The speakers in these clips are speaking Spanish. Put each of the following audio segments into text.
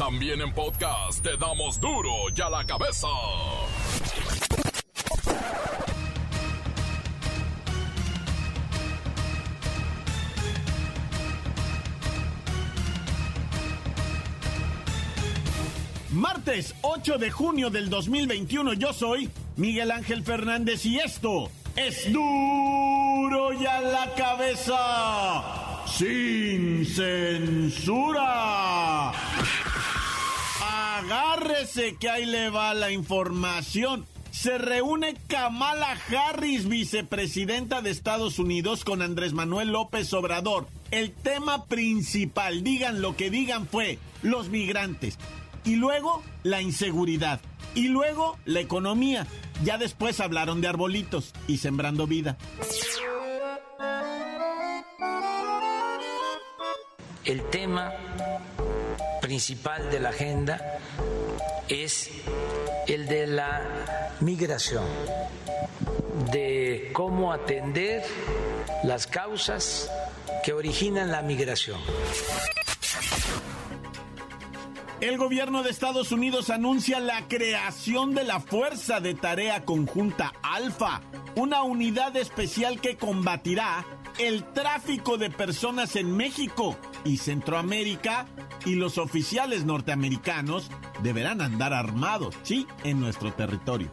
También en podcast te damos duro y a la cabeza. Martes 8 de junio del 2021 yo soy Miguel Ángel Fernández y esto es duro y a la cabeza sin censura. Agárrese que ahí le va la información. Se reúne Kamala Harris, vicepresidenta de Estados Unidos, con Andrés Manuel López Obrador. El tema principal, digan lo que digan, fue los migrantes. Y luego la inseguridad. Y luego la economía. Ya después hablaron de arbolitos y sembrando vida. El tema principal de la agenda es el de la migración, de cómo atender las causas que originan la migración. El gobierno de Estados Unidos anuncia la creación de la Fuerza de Tarea Conjunta Alfa, una unidad especial que combatirá el tráfico de personas en México y Centroamérica y los oficiales norteamericanos deberán andar armados, sí, en nuestro territorio.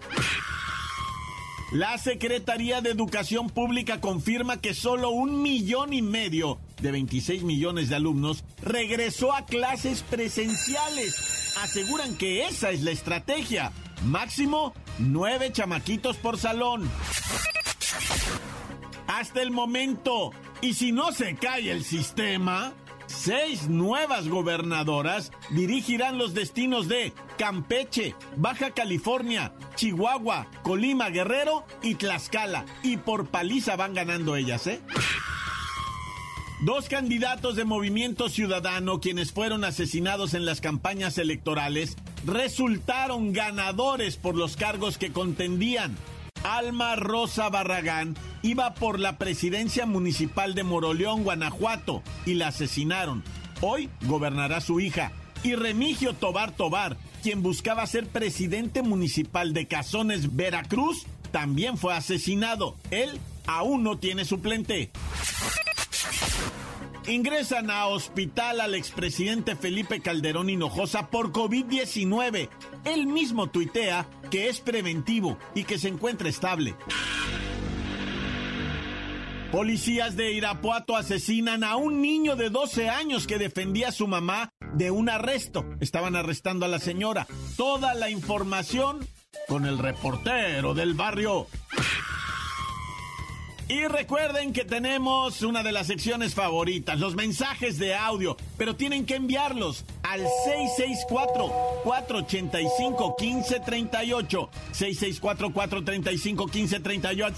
La Secretaría de Educación Pública confirma que solo un millón y medio de 26 millones de alumnos regresó a clases presenciales. Aseguran que esa es la estrategia. Máximo nueve chamaquitos por salón. Hasta el momento. Y si no se cae el sistema, seis nuevas gobernadoras dirigirán los destinos de Campeche, Baja California, Chihuahua, Colima, Guerrero y Tlaxcala. Y por paliza van ganando ellas, ¿eh? Dos candidatos de Movimiento Ciudadano, quienes fueron asesinados en las campañas electorales, resultaron ganadores por los cargos que contendían. Alma Rosa Barragán iba por la presidencia municipal de Moroleón, Guanajuato, y la asesinaron. Hoy gobernará su hija. Y Remigio Tobar Tobar, quien buscaba ser presidente municipal de Cazones, Veracruz, también fue asesinado. Él aún no tiene suplente. Ingresan a hospital al expresidente Felipe Calderón Hinojosa por COVID-19. Él mismo tuitea que es preventivo y que se encuentra estable. Policías de Irapuato asesinan a un niño de 12 años que defendía a su mamá de un arresto. Estaban arrestando a la señora. Toda la información con el reportero del barrio. Y recuerden que tenemos una de las secciones favoritas, los mensajes de audio, pero tienen que enviarlos al 664-485-1538. 664-435-1538.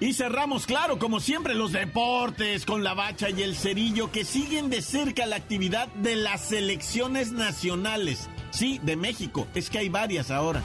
Y cerramos, claro, como siempre, los deportes con la bacha y el cerillo que siguen de cerca la actividad de las selecciones nacionales. Sí, de México, es que hay varias ahora.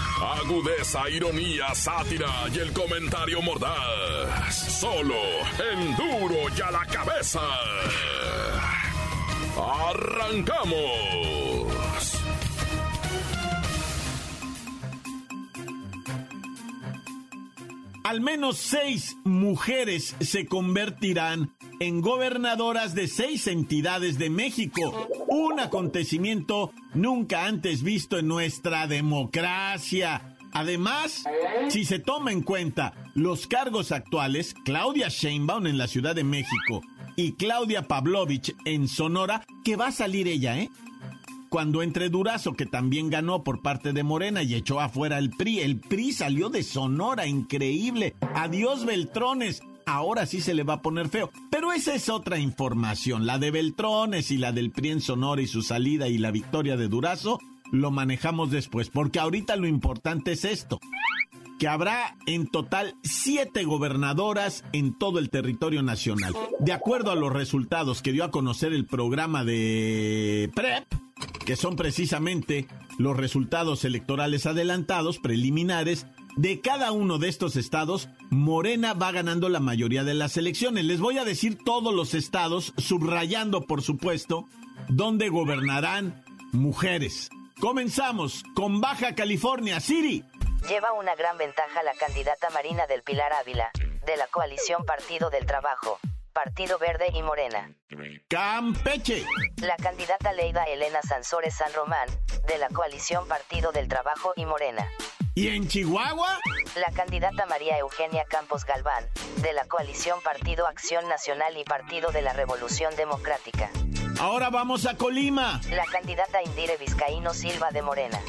Agudeza, ironía, sátira y el comentario mordaz. Solo en duro y a la cabeza. ¡Arrancamos! Al menos seis mujeres se convertirán en gobernadoras de seis entidades de México. Un acontecimiento nunca antes visto en nuestra democracia. Además, si se toma en cuenta los cargos actuales, Claudia Sheinbaum en la Ciudad de México y Claudia Pavlovich en Sonora, que va a salir ella, ¿eh? cuando entre Durazo, que también ganó por parte de Morena y echó afuera el PRI. El PRI salió de Sonora, increíble. Adiós Beltrones. Ahora sí se le va a poner feo. Pero esa es otra información. La de Beltrones y la del PRI en Sonora y su salida y la victoria de Durazo lo manejamos después, porque ahorita lo importante es esto que habrá en total siete gobernadoras en todo el territorio nacional. De acuerdo a los resultados que dio a conocer el programa de PREP, que son precisamente los resultados electorales adelantados, preliminares, de cada uno de estos estados, Morena va ganando la mayoría de las elecciones. Les voy a decir todos los estados, subrayando, por supuesto, donde gobernarán mujeres. Comenzamos con Baja California, Siri. Lleva una gran ventaja la candidata Marina del Pilar Ávila, de la coalición Partido del Trabajo, Partido Verde y Morena. Campeche. La candidata Leida Elena Sansores San Román, de la coalición Partido del Trabajo y Morena. ¿Y en Chihuahua? La candidata María Eugenia Campos Galván, de la coalición Partido Acción Nacional y Partido de la Revolución Democrática. Ahora vamos a Colima. La candidata Indire Vizcaíno Silva de Morena.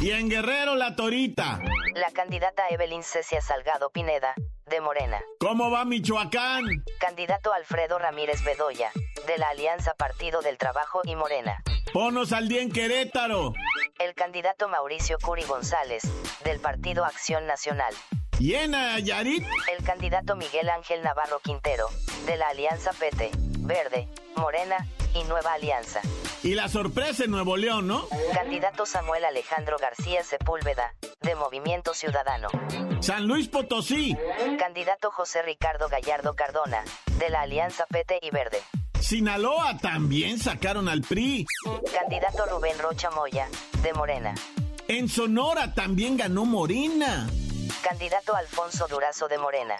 Y en Guerrero la Torita. La candidata Evelyn Cecia Salgado Pineda, de Morena. ¿Cómo va Michoacán? Candidato Alfredo Ramírez Bedoya, de la Alianza Partido del Trabajo y Morena. Ponos al día en Querétaro. El candidato Mauricio Curi González, del Partido Acción Nacional. ¿Y en Nayarit? El candidato Miguel Ángel Navarro Quintero, de la Alianza PT, Verde, Morena y Nueva Alianza. Y la sorpresa en Nuevo León, ¿no? Candidato Samuel Alejandro García Sepúlveda, de Movimiento Ciudadano. San Luis Potosí. Candidato José Ricardo Gallardo Cardona, de la Alianza PT y Verde. Sinaloa también sacaron al PRI. Candidato Rubén Rocha Moya, de Morena. En Sonora también ganó Morena. Candidato Alfonso Durazo de Morena.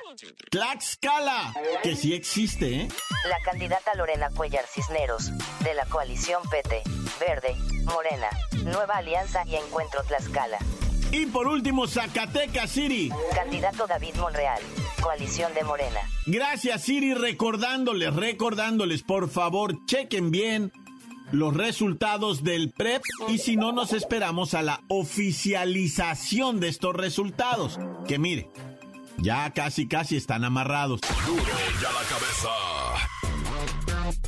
Tlaxcala, que sí existe, ¿eh? La candidata Lorena Cuellar Cisneros, de la coalición PT, Verde, Morena, Nueva Alianza y Encuentro Tlaxcala. Y por último, Zacatecas, Siri. Candidato David Monreal, coalición de Morena. Gracias, Siri, recordándoles, recordándoles, por favor, chequen bien los resultados del PREP y si no nos esperamos a la oficialización de estos resultados. Que mire, ya casi casi están amarrados. Duro ya la cabeza.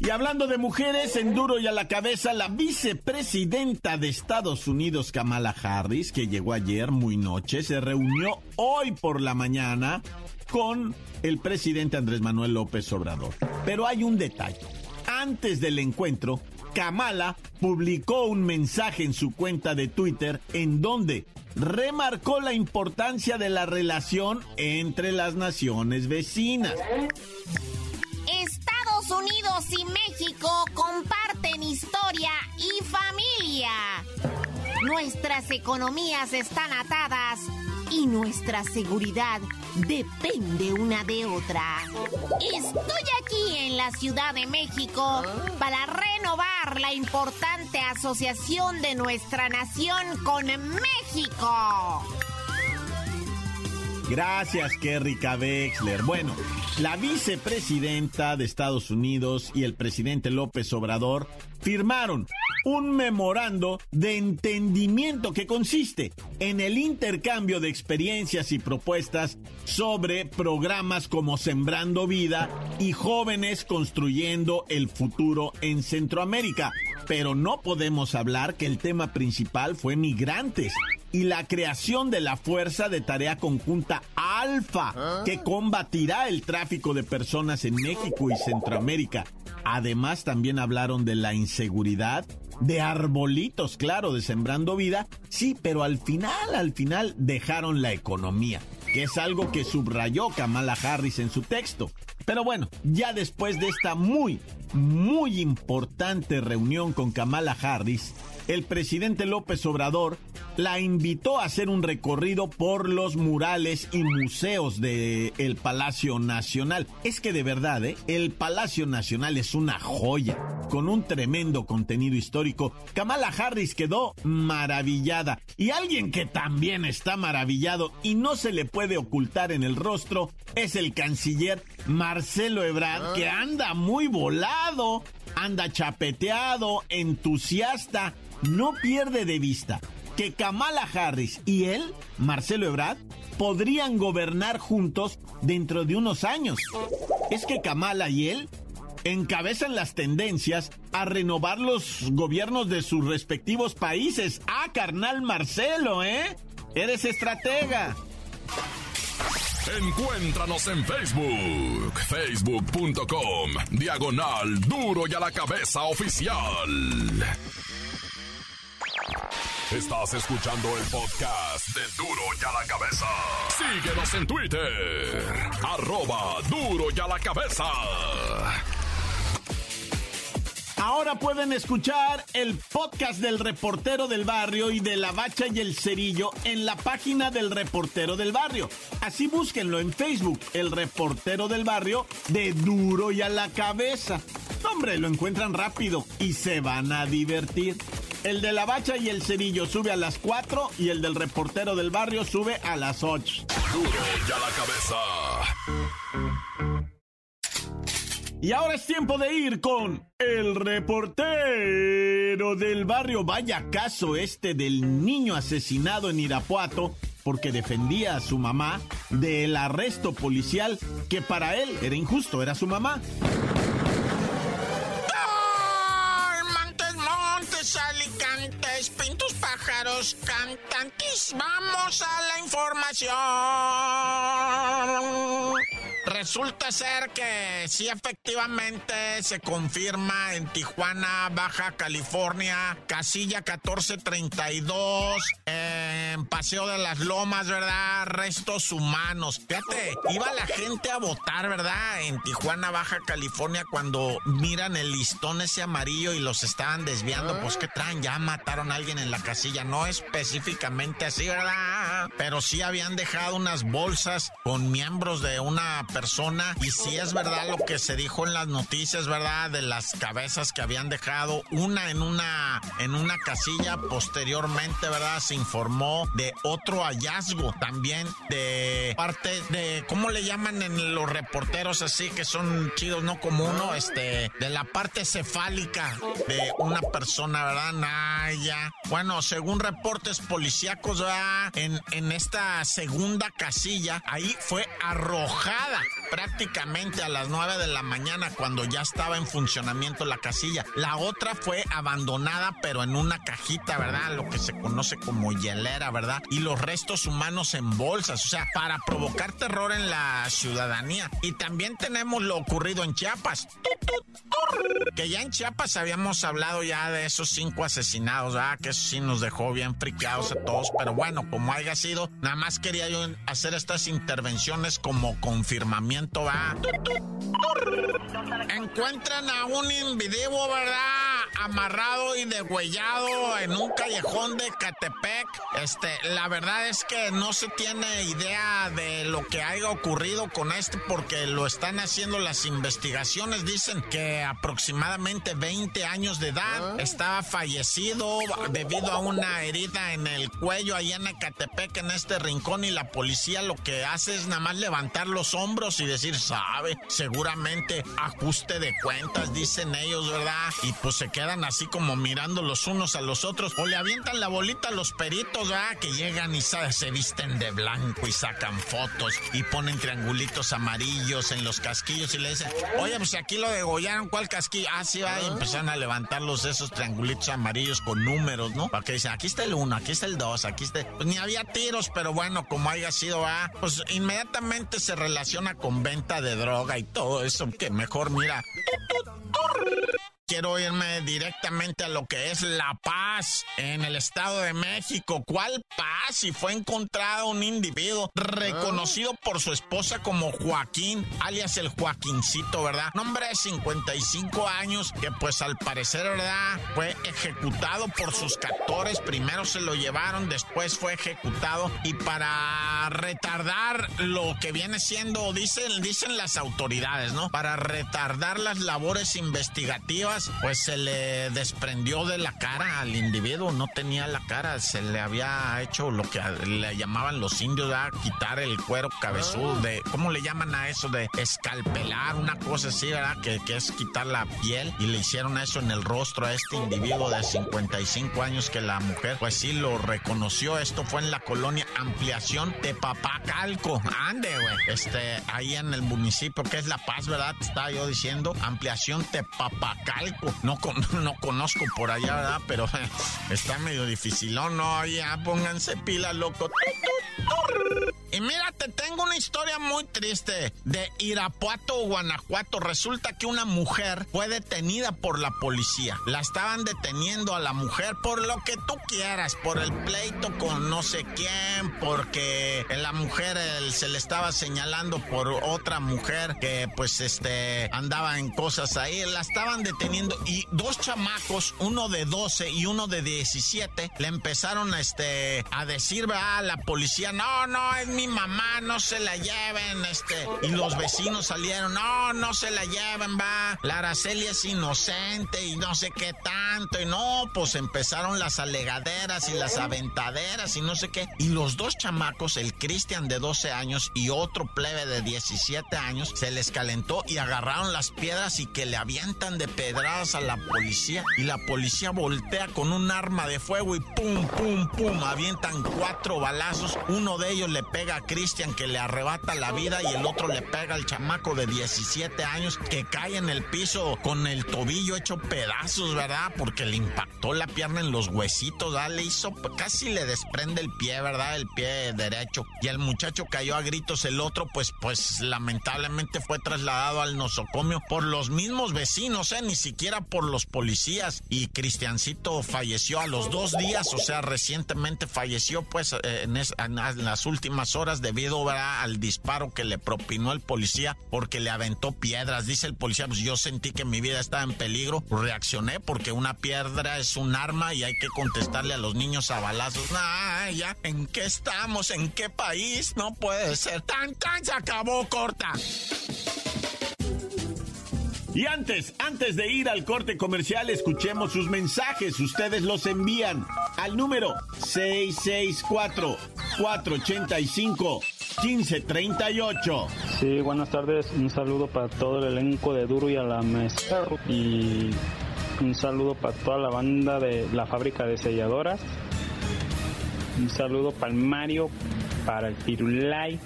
Y hablando de mujeres, en duro y a la cabeza, la vicepresidenta de Estados Unidos, Kamala Harris, que llegó ayer muy noche, se reunió hoy por la mañana con el presidente Andrés Manuel López Obrador. Pero hay un detalle. Antes del encuentro, Kamala publicó un mensaje en su cuenta de Twitter en donde remarcó la importancia de la relación entre las naciones vecinas. Y familia. Nuestras economías están atadas y nuestra seguridad depende una de otra. Estoy aquí en la Ciudad de México para renovar la importante asociación de nuestra nación con México. Gracias, Kerry Wexler. Bueno, la vicepresidenta de Estados Unidos y el presidente López Obrador firmaron un memorando de entendimiento que consiste en el intercambio de experiencias y propuestas sobre programas como Sembrando Vida y Jóvenes Construyendo el Futuro en Centroamérica. Pero no podemos hablar que el tema principal fue migrantes y la creación de la Fuerza de Tarea Conjunta Alfa, que combatirá el tráfico de personas en México y Centroamérica. Además, también hablaron de la inseguridad, de arbolitos, claro, de sembrando vida. Sí, pero al final, al final dejaron la economía, que es algo que subrayó Kamala Harris en su texto. Pero bueno, ya después de esta muy, muy importante reunión con Kamala Harris, el presidente López Obrador la invitó a hacer un recorrido por los murales y museos del el Palacio Nacional. Es que de verdad, ¿eh? el Palacio Nacional es una joya, con un tremendo contenido histórico. Kamala Harris quedó maravillada. Y alguien que también está maravillado y no se le puede ocultar en el rostro es el canciller Marcelo Ebrard, que anda muy volado, anda chapeteado, entusiasta no pierde de vista que Kamala Harris y él, Marcelo Ebrard, podrían gobernar juntos dentro de unos años. Es que Kamala y él encabezan las tendencias a renovar los gobiernos de sus respectivos países. Ah, carnal Marcelo, ¿eh? Eres estratega. Encuéntranos en Facebook, facebook.com, diagonal duro y a la cabeza oficial. Estás escuchando el podcast de Duro y a la cabeza. Síguenos en Twitter, arroba duro y a la cabeza. Ahora pueden escuchar el podcast del reportero del barrio y de la bacha y el cerillo en la página del reportero del barrio. Así búsquenlo en Facebook, el reportero del barrio de duro y a la cabeza. Hombre, lo encuentran rápido y se van a divertir. El de la bacha y el cerillo sube a las 4 y el del reportero del barrio sube a las 8. Duro y a la cabeza. Y ahora es tiempo de ir con el reportero del barrio. Vaya caso este del niño asesinado en Irapuato porque defendía a su mamá del arresto policial que para él era injusto, era su mamá. Alicantes, pintos, pájaros, cantantes. Vamos a la información. Resulta ser que sí, efectivamente se confirma en Tijuana, Baja California, casilla 1432, en Paseo de las Lomas, ¿verdad? Restos humanos. Fíjate, iba la gente a votar, ¿verdad? En Tijuana, Baja California, cuando miran el listón ese amarillo y los estaban desviando, pues ¿qué traen? Ya mataron a alguien en la casilla. No específicamente así, ¿verdad? Pero sí habían dejado unas bolsas con miembros de una y si es verdad lo que se dijo en las noticias, ¿verdad? De las cabezas que habían dejado una en una en una casilla posteriormente, ¿verdad? Se informó de otro hallazgo también de parte de ¿cómo le llaman en los reporteros así que son chidos no como uno, este de la parte cefálica de una persona, ¿verdad? Naya. Bueno, según reportes policíacos, ¿verdad? En en esta segunda casilla ahí fue arrojada prácticamente a las 9 de la mañana cuando ya estaba en funcionamiento la casilla. La otra fue abandonada pero en una cajita, ¿verdad? Lo que se conoce como hielera, ¿verdad? Y los restos humanos en bolsas, o sea, para provocar terror en la ciudadanía. Y también tenemos lo ocurrido en Chiapas. Que ya en Chiapas habíamos hablado ya de esos cinco asesinados, ¿verdad? Que eso sí nos dejó bien friqueados a todos. Pero bueno, como haya sido, nada más quería yo hacer estas intervenciones como ¿va? Encuentran a un individuo, ¿verdad? Amarrado y degüellado en un callejón de Catepec. Este, la verdad es que no se tiene idea de lo que haya ocurrido con este porque lo están haciendo las investigaciones. Dicen que aproximadamente 20 años de edad estaba fallecido debido a una herida en el cuello allá en Ecatepec, en este rincón, y la policía lo que hace es nada más levantar los hombros y decir, sabe, seguramente ajuste de cuentas, dicen ellos, ¿verdad? Y pues se así como mirando los unos a los otros, o le avientan la bolita a los peritos, ¿verdad? Que llegan y se visten de blanco y sacan fotos y ponen triangulitos amarillos en los casquillos y le dicen, oye, pues aquí lo degollaron, ¿cuál casquillo? Ah, sí, va, y empezaron a levantarlos esos triangulitos amarillos con números, ¿no? Para que dicen, aquí está el uno, aquí está el dos, aquí está... Pues ni había tiros, pero bueno, como haya sido, ah, pues inmediatamente se relaciona con venta de droga y todo eso, que mejor mira... Quiero irme directamente a lo que es La Paz en el Estado de México. ¿Cuál paz? Si fue encontrado un individuo reconocido por su esposa como Joaquín, alias el Joaquincito, ¿verdad? Nombre de 55 años que pues al parecer, ¿verdad? Fue ejecutado por sus captores. Primero se lo llevaron, después fue ejecutado y para retardar lo que viene siendo, dicen, dicen las autoridades, ¿no? Para retardar las labores investigativas pues se le desprendió de la cara al individuo, no tenía la cara, se le había hecho lo que le llamaban los indios, a quitar el cuero cabezudo, de, ¿cómo le llaman a eso? De escalpelar, una cosa así, ¿verdad? Que, que es quitar la piel y le hicieron eso en el rostro a este individuo de 55 años que la mujer, pues sí lo reconoció. Esto fue en la colonia Ampliación de Papacalco. Ande, güey. Este, ahí en el municipio que es La Paz, ¿verdad? Estaba yo diciendo, Ampliación de Papacalco. No, no conozco por allá, ¿verdad? Pero está medio difícil. No, ya pónganse pila, loco. Y mira, te tengo una historia muy triste de Irapuato, Guanajuato. Resulta que una mujer fue detenida por la policía. La estaban deteniendo a la mujer por lo que tú quieras, por el pleito con no sé quién, porque la mujer se le estaba señalando por otra mujer que pues este andaba en cosas ahí. La estaban deteniendo y dos chamacos, uno de 12 y uno de 17, le empezaron a, este, a decir a la policía, no, no, es mi mamá, no se la lleven, este. Y los vecinos salieron, no, no se la lleven, va. La Araceli es inocente y no sé qué tanto. Y no, pues empezaron las alegaderas y las aventaderas y no sé qué. Y los dos chamacos, el Cristian de 12 años y otro plebe de 17 años, se les calentó y agarraron las piedras y que le avientan de pedradas a la policía. Y la policía voltea con un arma de fuego y pum, pum, pum, avientan cuatro balazos. Uno de ellos le pega a Cristian que le arrebata la vida y el otro le pega al chamaco de 17 años que cae en el piso con el tobillo hecho pedazos, ¿verdad? Porque le impactó la pierna en los huesitos, ¿verdad? Le hizo, casi le desprende el pie, ¿verdad? El pie derecho. Y el muchacho cayó a gritos, el otro pues, pues lamentablemente fue trasladado al nosocomio por los mismos vecinos, ¿eh? Ni siquiera por los policías. Y Cristiancito falleció a los dos días, o sea, recientemente falleció pues eh, en, en las últimas horas horas debido al disparo que le propinó el policía porque le aventó piedras. Dice el policía, pues yo sentí que mi vida estaba en peligro, reaccioné porque una piedra es un arma y hay que contestarle a los niños a balazos. Ah, ya, ¿en qué estamos? ¿En qué país? No puede ser. Tan, tan, se acabó, corta. Y antes, antes de ir al corte comercial, escuchemos sus mensajes. Ustedes los envían al número 664-485-1538. Sí, buenas tardes. Un saludo para todo el elenco de Duro y a la Mesa. Y un saludo para toda la banda de la fábrica de selladoras. Un saludo para el Mario, para el Pirulay,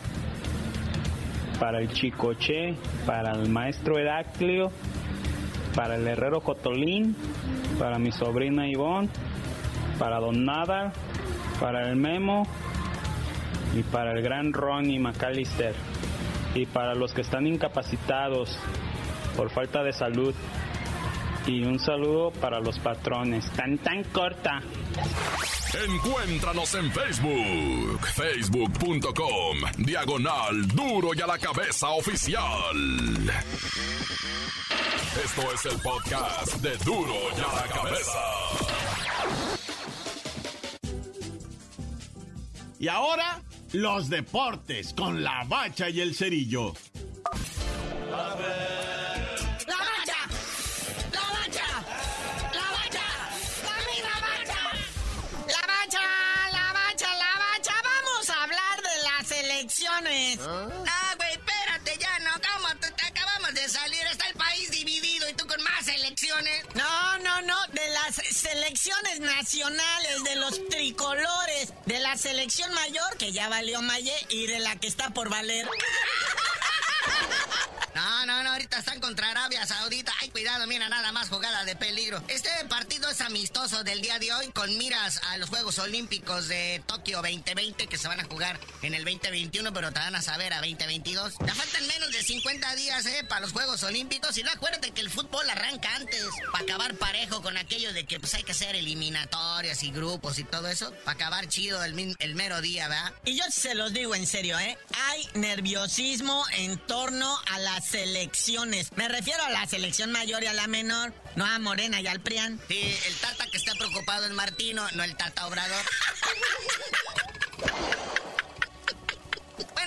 para el Chicoche, para el maestro Heraclio, para el herrero Cotolín, para mi sobrina Ivonne, para Don Nada, para el Memo y para el gran Ronnie McAllister. Y para los que están incapacitados por falta de salud. Y un saludo para los patrones. Tan tan corta. Encuéntranos en Facebook, facebook.com, diagonal duro y a la cabeza oficial. Esto es el podcast de duro y a la cabeza. Y ahora, los deportes con la bacha y el cerillo. Selección mayor, que ya valió Maye, y de la que está por valer. Están contra Arabia Saudita. Ay, cuidado, mira, nada más jugada de peligro. Este partido es amistoso del día de hoy con miras a los Juegos Olímpicos de Tokio 2020 que se van a jugar en el 2021, pero te van a saber a 2022. Ya faltan menos de 50 días, ¿eh? Para los Juegos Olímpicos. Y no que el fútbol arranca antes para acabar parejo con aquello de que pues hay que hacer eliminatorias y grupos y todo eso. Para acabar chido el, el mero día, ¿verdad? Y yo se los digo en serio, ¿eh? Hay nerviosismo en torno a las Me refiero a la selección mayor y a la menor, no a Morena y al Prian. Sí, el tata que está preocupado es Martino, no el tata Obrador.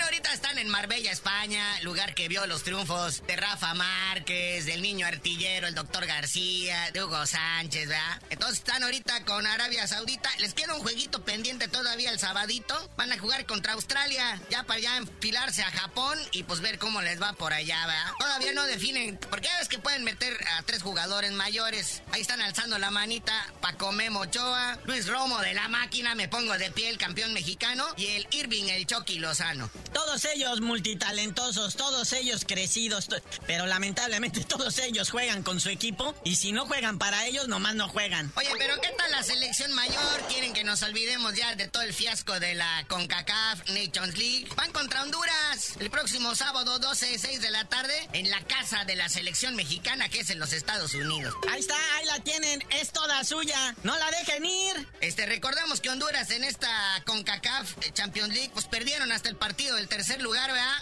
ahorita están en Marbella, España, lugar que vio los triunfos de Rafa Márquez, del niño artillero, el doctor García, de Hugo Sánchez, ¿verdad? Entonces están ahorita con Arabia Saudita. Les queda un jueguito pendiente todavía el sabadito. Van a jugar contra Australia, ya para ya enfilarse a Japón y pues ver cómo les va por allá, ¿verdad? Todavía no definen, porque ya ves que pueden meter a tres jugadores mayores. Ahí están alzando la manita Paco Memo Ochoa, Luis Romo de la máquina, me pongo de pie el campeón mexicano, y el Irving el Chucky Lozano. Todos ellos multitalentosos, todos ellos crecidos, pero lamentablemente todos ellos juegan con su equipo y si no juegan para ellos, nomás no juegan. Oye, pero ¿qué tal la selección mayor? Quieren que nos olvidemos ya de todo el fiasco de la CONCACAF Nations League. Van contra Honduras el próximo sábado 12, 6 de la tarde en la casa de la selección mexicana que es en los Estados Unidos. Ahí está, ahí la tienen, es toda suya, no la dejen ir. Este, recordemos que Honduras en esta CONCACAF Champions League pues perdieron hasta el partido del tercer lugar, ¿verdad?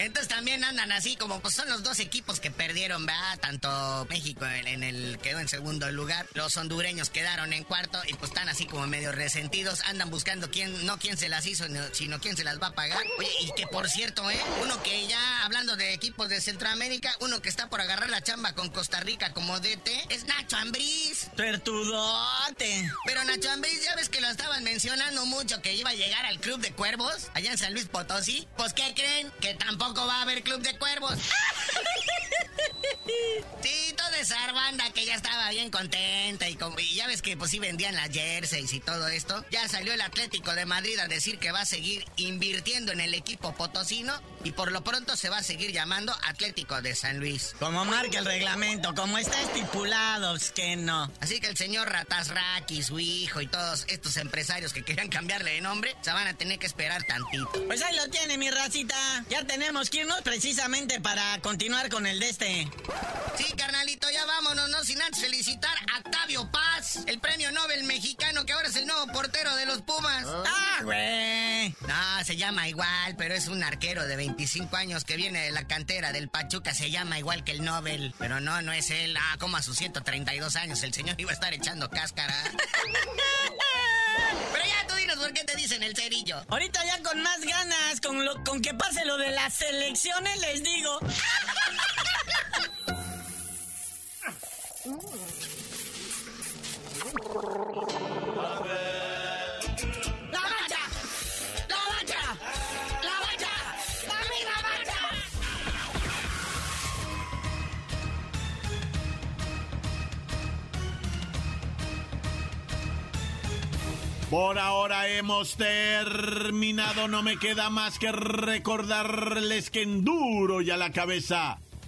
Entonces también andan así como pues son los dos equipos que perdieron, ¿verdad? Tanto México en, el quedó en segundo lugar, los hondureños quedaron en cuarto y pues están así como medio resentidos, andan buscando quién, no quién se las hizo, sino quién se las va a pagar. Oye, y que por cierto, ¿eh? Uno que ya hablando de equipos de Centroamérica, uno que está por agarrar la chamba con Costa Rica como DT es Nacho Ambriz. Pertudote. Pero Nacho Ambriz ya ves que lo estaban mencionando mucho que iba a llegar al Club de Cuervos allá en San Luis Potosí. Pues ¿qué creen? Que tampoco va a haber Club de Cuervos. Sí, toda esa banda que ya estaba bien contenta y, ya ves que pues sí vendían las jerseys y todo esto. Ya salió el Atlético de Madrid a decir que va a seguir invirtiendo en el equipo potosino y por lo pronto se va a seguir llamando Atlético de San Luis. Como marca el reglamento, como está estipulado, es que no. Así que el señor Ratasraki, su hijo y todos estos empresarios que querían cambiarle de nombre, se van a tener que esperar tantito. Pues ahí lo tiene mi racita. Ya tenemos que irnos precisamente para continuar con el de este. Sí, carnalito, ya vámonos, no sin antes felicitar a Octavio Paz, el premio Nobel mexicano que ahora es el nuevo portero de los Pumas. Ah, güey. No, se llama igual, pero es un arquero de 25 años que viene de la cantera del Pachuca, se llama igual que el Nobel. Pero no, no es él. Ah, como a sus 132 años, el señor iba a estar echando cáscara. Pero ya tú dinos por qué te dicen el cerillo. Ahorita ya con más ganas, con, lo, con que pase lo de las elecciones, les digo. Por ahora hemos terminado, no me queda más que recordarles que en duro y a la cabeza